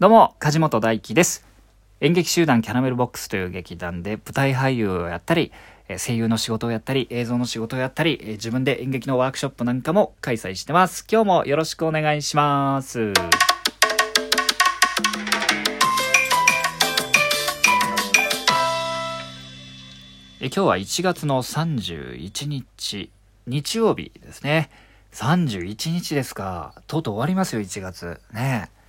どうも、梶本大輝です。演劇集団キャラメルボックスという劇団で舞台俳優をやったり、声優の仕事をやったり、映像の仕事をやったり、自分で演劇のワークショップなんかも開催してます。今日もよろしくお願いします。え今日は1月の31日、日曜日ですね。31日ですか。とうとう終わりますよ、1月。ねえ。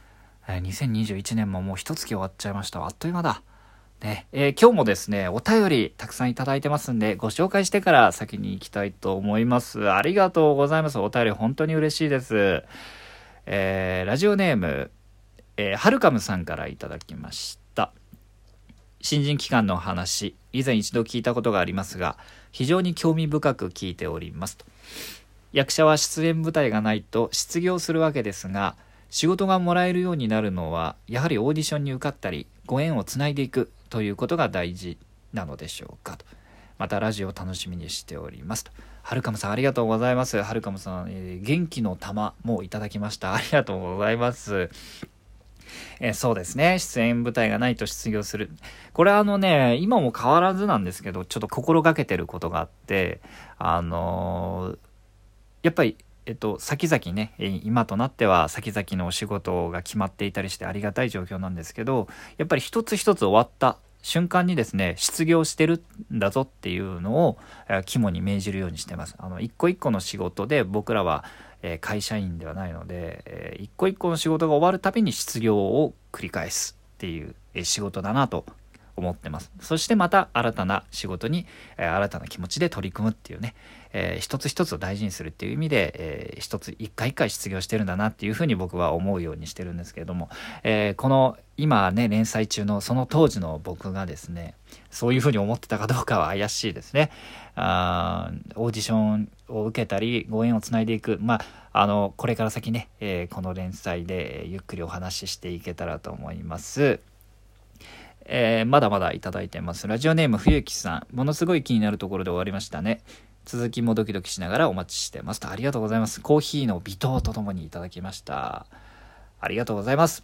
え2021年ももう一月終わっちゃいました。あっという間だ。ね、えー今日もですね、お便りたくさんいただいてますんで、ご紹介してから先に行きたいと思います。ありがとうございます。お便り本当に嬉しいです。えーラジオネーム、えー、はるかむさんからいただきました。新人期間の話、以前一度聞いたことがありますが、非常に興味深く聞いておりますと。役者は出演舞台がないと失業するわけですが仕事がもらえるようになるのはやはりオーディションに受かったりご縁をつないでいくということが大事なのでしょうかと。またラジオ楽しみにしておりますと。はるかむさんありがとうございます。はるかむさん、えー元気の玉もいただきました。ありがとうございます。えそうですね。出演舞台がないと失業する。これあのね今も変わらずなんですけどちょっと心がけてることがあってあのーやっぱり、えっと、先々ね今となっては先々のお仕事が決まっていたりしてありがたい状況なんですけどやっぱり一つ一つ終わった瞬間にですね失業してるんだぞっていうのを肝に銘じるようにしてます。あの一個一個の仕事で僕らはえ会社員ではないので、え一個一個の仕事が終わるたびに失業を繰り返すっていうえ仕事だなと思ってますそしてまた新たな仕事に、え新たな気持ちで取り組むっていうね、えー一つ一つを大事にするっていう意味で、えー一つ一回一回失業してるんだなっていうふうに僕は思うようにしてるんですけれども、えーこの今ね連載中のその当時の僕がですねそういうふうに思ってたかどうかは怪しいですね。あオーディションを受けたりご縁をつないでいくまああのこれから先ね、えーこの連載でゆっくりお話ししていけたらと思います。えーまだまだいただいてます。ラジオネーム冬木さん。ものすごい気になるところで終わりましたね。続きもドキドキしながらお待ちしてますと。ありがとうございます。コーヒーの微糖とともにいただきました。ありがとうございます。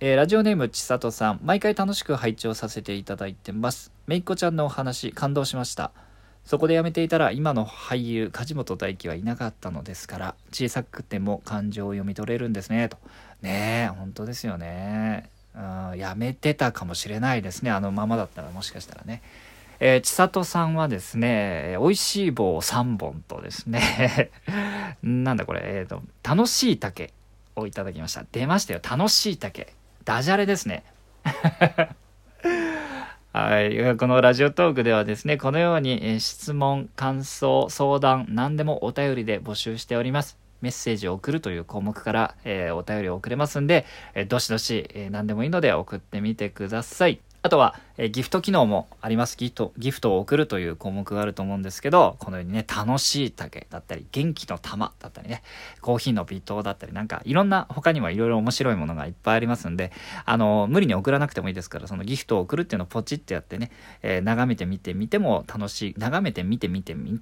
えーラジオネームちさとさん。毎回楽しく拝聴させていただいてます。めいっ子ちゃんのお話、感動しました。そこでやめていたら今の俳優梶本大輝はいなかったのですから小さくても感情を読み取れるんですねとねえ本当ですよねうんやめてたかもしれないですねあのままだったらもしかしたらねえー、千里さんはですね、美味しい棒3本とですね、なんだこれ、えーと、楽しい竹をいただきました。出ましたよ、楽しい竹。ダジャレですね。はい。このラジオトークではですね、このようにえ質問、感想、相談、何でもお便りで募集しております。メッセージを送るという項目から、えーお便りを送れますんで、えーどしどし、えー何でもいいので送ってみてください。あとは、えギフト機能もあります。ギフト、ギフトを送るという項目があると思うんですけど、このようにね、楽しい竹だったり、元気の玉だったりね、コーヒーの微糖だったり、なんかいろんな、他にもいろいろ面白いものがいっぱいありますんで、あの、無理に送らなくてもいいですから、そのギフトを送るっていうのをポチってやってね、えー眺めてみてみても楽しい、眺めてみてみてみ、ん？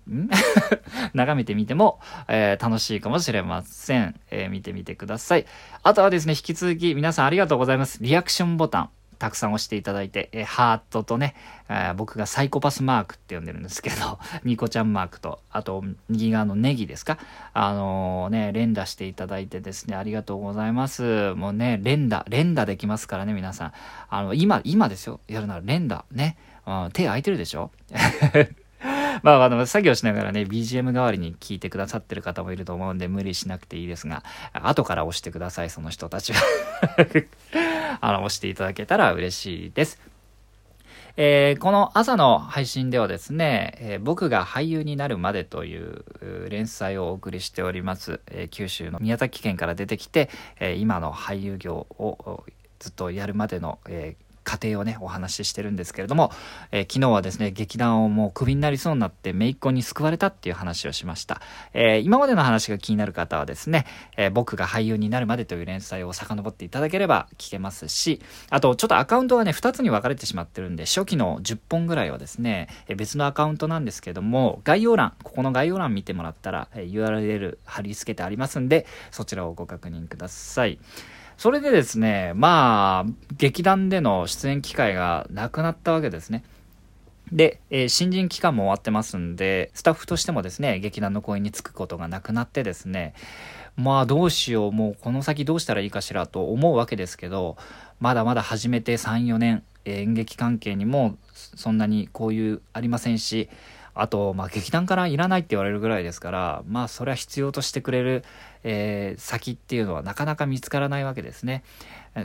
眺めてみても、えー楽しいかもしれません。えー見てみてください。あとはですね、引き続き皆さんありがとうございます。リアクションボタン。たくさん押していただいて、えーハートとね、えー僕がサイコパスマークって呼んでるんですけど、ニコちゃんマークと、あと、右側のネギですか？あのーね、連打していただいてですね、ありがとうございます。もうね、連打、連打できますからね、皆さん。あの、今、今ですよ。やるなら連打、ね。うん手空いてるでしょ？まあ、あの、作業しながらね、BGM 代わりに聞いてくださってる方もいると思うんで、無理しなくていいですが、後から押してください、その人たちは。あの、押していただけたら嬉しいです。えーこの朝の配信ではですね、えー僕が俳優になるまでという連載をお送りしております、えー九州の宮崎県から出てきて、え今の俳優業をずっとやるまでの、えー過程をねお話ししてるんですけれども、えー昨日はですね劇団をもうクビになりそうになって姪っ子に救われたっていう話をしました、えー今までの話が気になる方はですね、えー僕が俳優になるまでという連載を遡っていただければ聞けますしあとちょっとアカウントがね2つに分かれてしまってるんで初期の10本ぐらいはですね、え別のアカウントなんですけども概要欄ここの概要欄見てもらったら、え URL 貼り付けてありますんでそちらをご確認ください。それでですね、まあ、劇団での出演機会がなくなったわけですね。で、えー、新人期間も終わってますんで、スタッフとしてもですね、劇団の公演に就くことがなくなってですね、まあどうしよう、もうこの先どうしたらいいかしらと思うわけですけど、まだまだ始めて3、4年、演劇関係にもそんなにこういうありませんし、あと、まあ、劇団からいらないって言われるぐらいですから、まあ、それは必要としてくれる、えー、先っていうのはなかなか見つからないわけですね。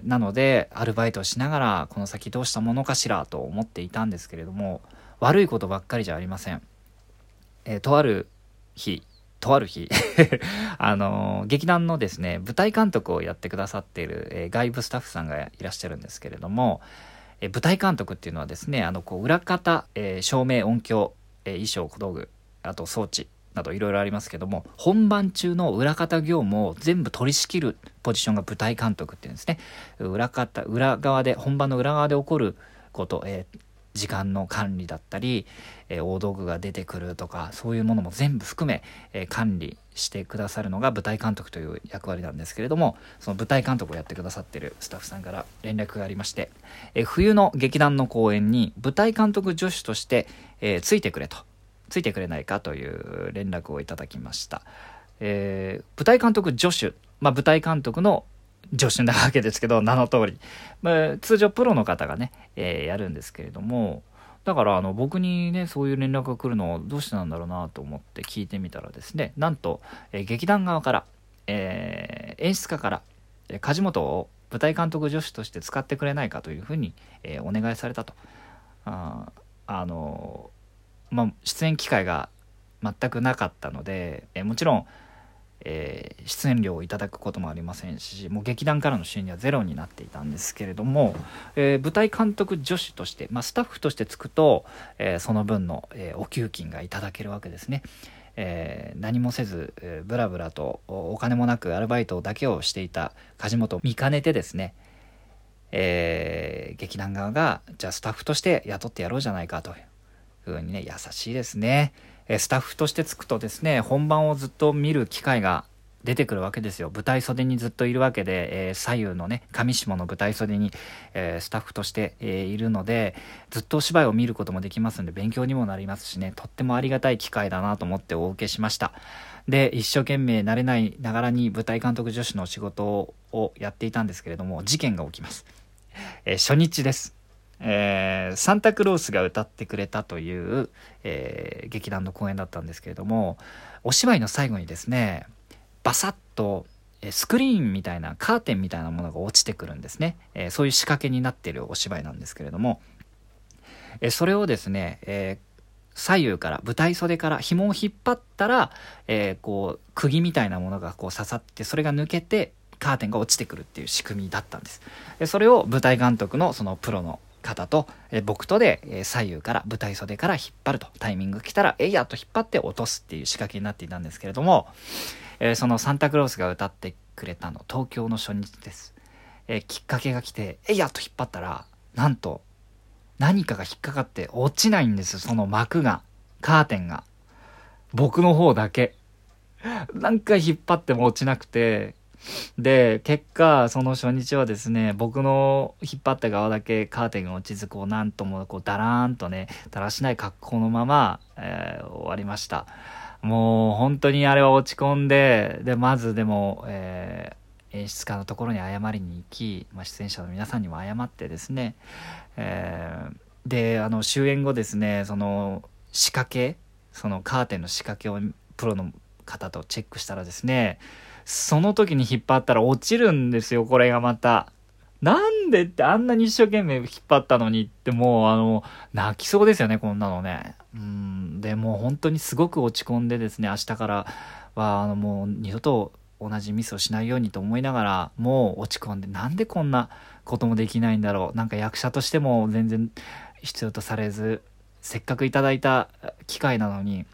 なので、アルバイトをしながら、この先どうしたものかしらと思っていたんですけれども、悪いことばっかりじゃありません。えー、とある日、とある日 あのー、劇団のですね、舞台監督をやってくださっている、えー、外部スタッフさんがいらっしゃるんですけれども、え舞台監督っていうのはですね、あの、こう、裏方、え照明、音響、え衣装小道具あと装置などいろいろありますけども本番中の裏方業務を全部取り仕切るポジションが舞台監督っていうんですね。裏方裏側で本番の裏側で起こること、えー、時間の管理だったり、えー、大道具が出てくるとかそういうものも全部含め、えー、管理してくださるのが舞台監督という役割なんですけれどもその舞台監督をやってくださってるスタッフさんから連絡がありまして、えー、冬の劇団の公演に舞台監督助手として、えついてくれと。ついてくれないかという連絡をいただきました、え舞台監督助手、まあ、舞台監督の助手なわけですけど、名の通り。まあ、通常プロの方がね、えー、やるんですけれども、だからあの僕にね、そういう連絡が来るのどうしてなんだろうなと思って聞いてみたらですね、なんと、えー、劇団側から、えー、演出家から、えー、梶本を舞台監督助手として使ってくれないかというふうに、えお願いされたと。ああのまあ、出演機会が全くなかったので、えもちろん、えー、出演料をいただくこともありませんしもう劇団からの収入はゼロになっていたんですけれども、えー、舞台監督助手として、まあ、スタッフとしてつくと、えー、その分の、えお給金がいただけるわけですね。え、何もせず、えー、ブラブラとお金もなくアルバイトだけをしていた梶本を見かねてですね、え、劇団側がじゃあスタッフとして雇ってやろうじゃないかというふうにね優しいですね。えスタッフとしてつくとですね、本番をずっと見る機会が出てくるわけですよ。舞台袖にずっといるわけで、えー、左右のね、上下の舞台袖に、えー、スタッフとして、えー、いるので、ずっとお芝居を見ることもできますんで、勉強にもなりますしね、とってもありがたい機会だなと思ってお受けしました。で、一生懸命慣れないながらに舞台監督助手の仕事をやっていたんですけれども、事件が起きます。え初日です。えー、サンタクロースが歌ってくれたという、えー、劇団の公演だったんですけれどもお芝居の最後にですねバサッとスクリーンみたいなカーテンみたいなものが落ちてくるんですね、えー、そういう仕掛けになっているお芝居なんですけれども、えそれをですね、え左右から舞台袖から紐を引っ張ったら、えこう釘みたいなものがこう刺さってそれが抜けてカーテンが落ちてくるっていう仕組みだったんです。でそれを舞台監督のそのプロの方と、え僕とで、え左右から舞台袖から引っ張ると。タイミング来たらえいやと引っ張って落とすっていう仕掛けになっていたんですけれども、え、そのサンタクロースが歌ってくれたの東京の初日です、え、きっかけが来てえいやと引っ張ったらなんと何かが引っかかって落ちないんです。その幕がカーテンが。僕の方だけ。何回引っ張っても落ちなくてで、結果、その初日はですね、僕の引っ張った側だけカーテンが落ちず、こう、なんとも、こう、だらーんとね、だらしない格好のまま、えー、終わりました。もう、本当にあれは落ち込んで、で、まずでも、えー、演出家のところに謝りに行き、まあ、出演者の皆さんにも謝ってですね、えー、で、あの、終演後ですね、その、仕掛け、そのカーテンの仕掛けをプロの方とチェックしたらですね、その時に引っ張ったら落ちるんですよ、これがまた。なんでってあんなに一生懸命引っ張ったのにってもうあの、泣きそうですよね、こんなのね。うん。で、もう本当にすごく落ち込んでですね、明日からはあのもう二度と同じミスをしないようにと思いながら、もう落ち込んで、なんでこんなこともできないんだろう。なんか役者としても全然必要とされず、せっかくいただいた機会なのに、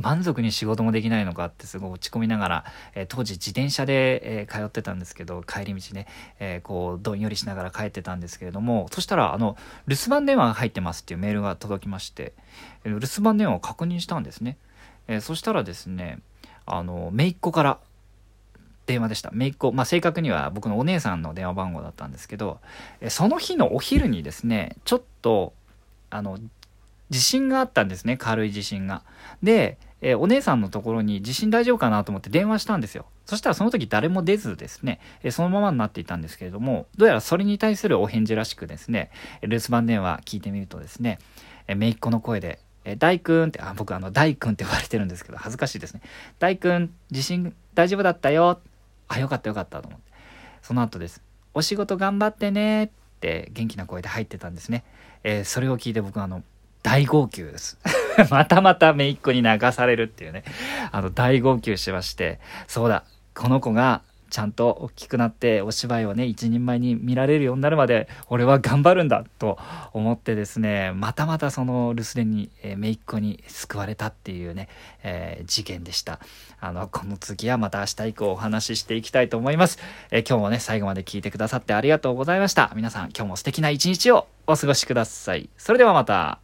満足に仕事もできないのかってすごい落ち込みながら、えー、当時自転車で、えー、通ってたんですけど帰り道ね、えー、こうどんよりしながら帰ってたんですけれどもそしたらあの留守番電話が入ってますっていうメールが届きまして留守番電話を確認したんですね、えそしたらですねあの姪っ子から電話でした。めいっ子、まあ、正確には僕のお姉さんの電話番号だったんですけど、えその日のお昼にですね、ちょっと、あの、地震があったんですね、軽い地震が。で、えお姉さんのところに地震大丈夫かなと思って電話したんですよ。そしたらその時誰も出ずですね、えそのままになっていたんですけれども、どうやらそれに対するお返事らしくですね、留守番電話聞いてみるとですね、え姪っ子の声で、え大君って、あ、僕あの、大君って言われてるんですけど、恥ずかしいですね。大君、地震大丈夫だったよ。あ、よかったよかったと思って。その後です。お仕事頑張ってねって元気な声で入ってたんですね。えー、それを聞いて僕あの、大号泣です。またまた姪っ子に流されるっていうね。あの、大号泣しまして、そうだ、この子がちゃんと大きくなってお芝居をね一人前に見られるようになるまで俺は頑張るんだと思ってですねまたまたその留守電に、えー、姪っ子に救われたっていうね、えー、事件でした。あのこの次はまた明日以降お話ししていきたいと思います、えー、今日もね最後まで聞いてくださってありがとうございました。皆さん今日も素敵な一日をお過ごしください。それではまた。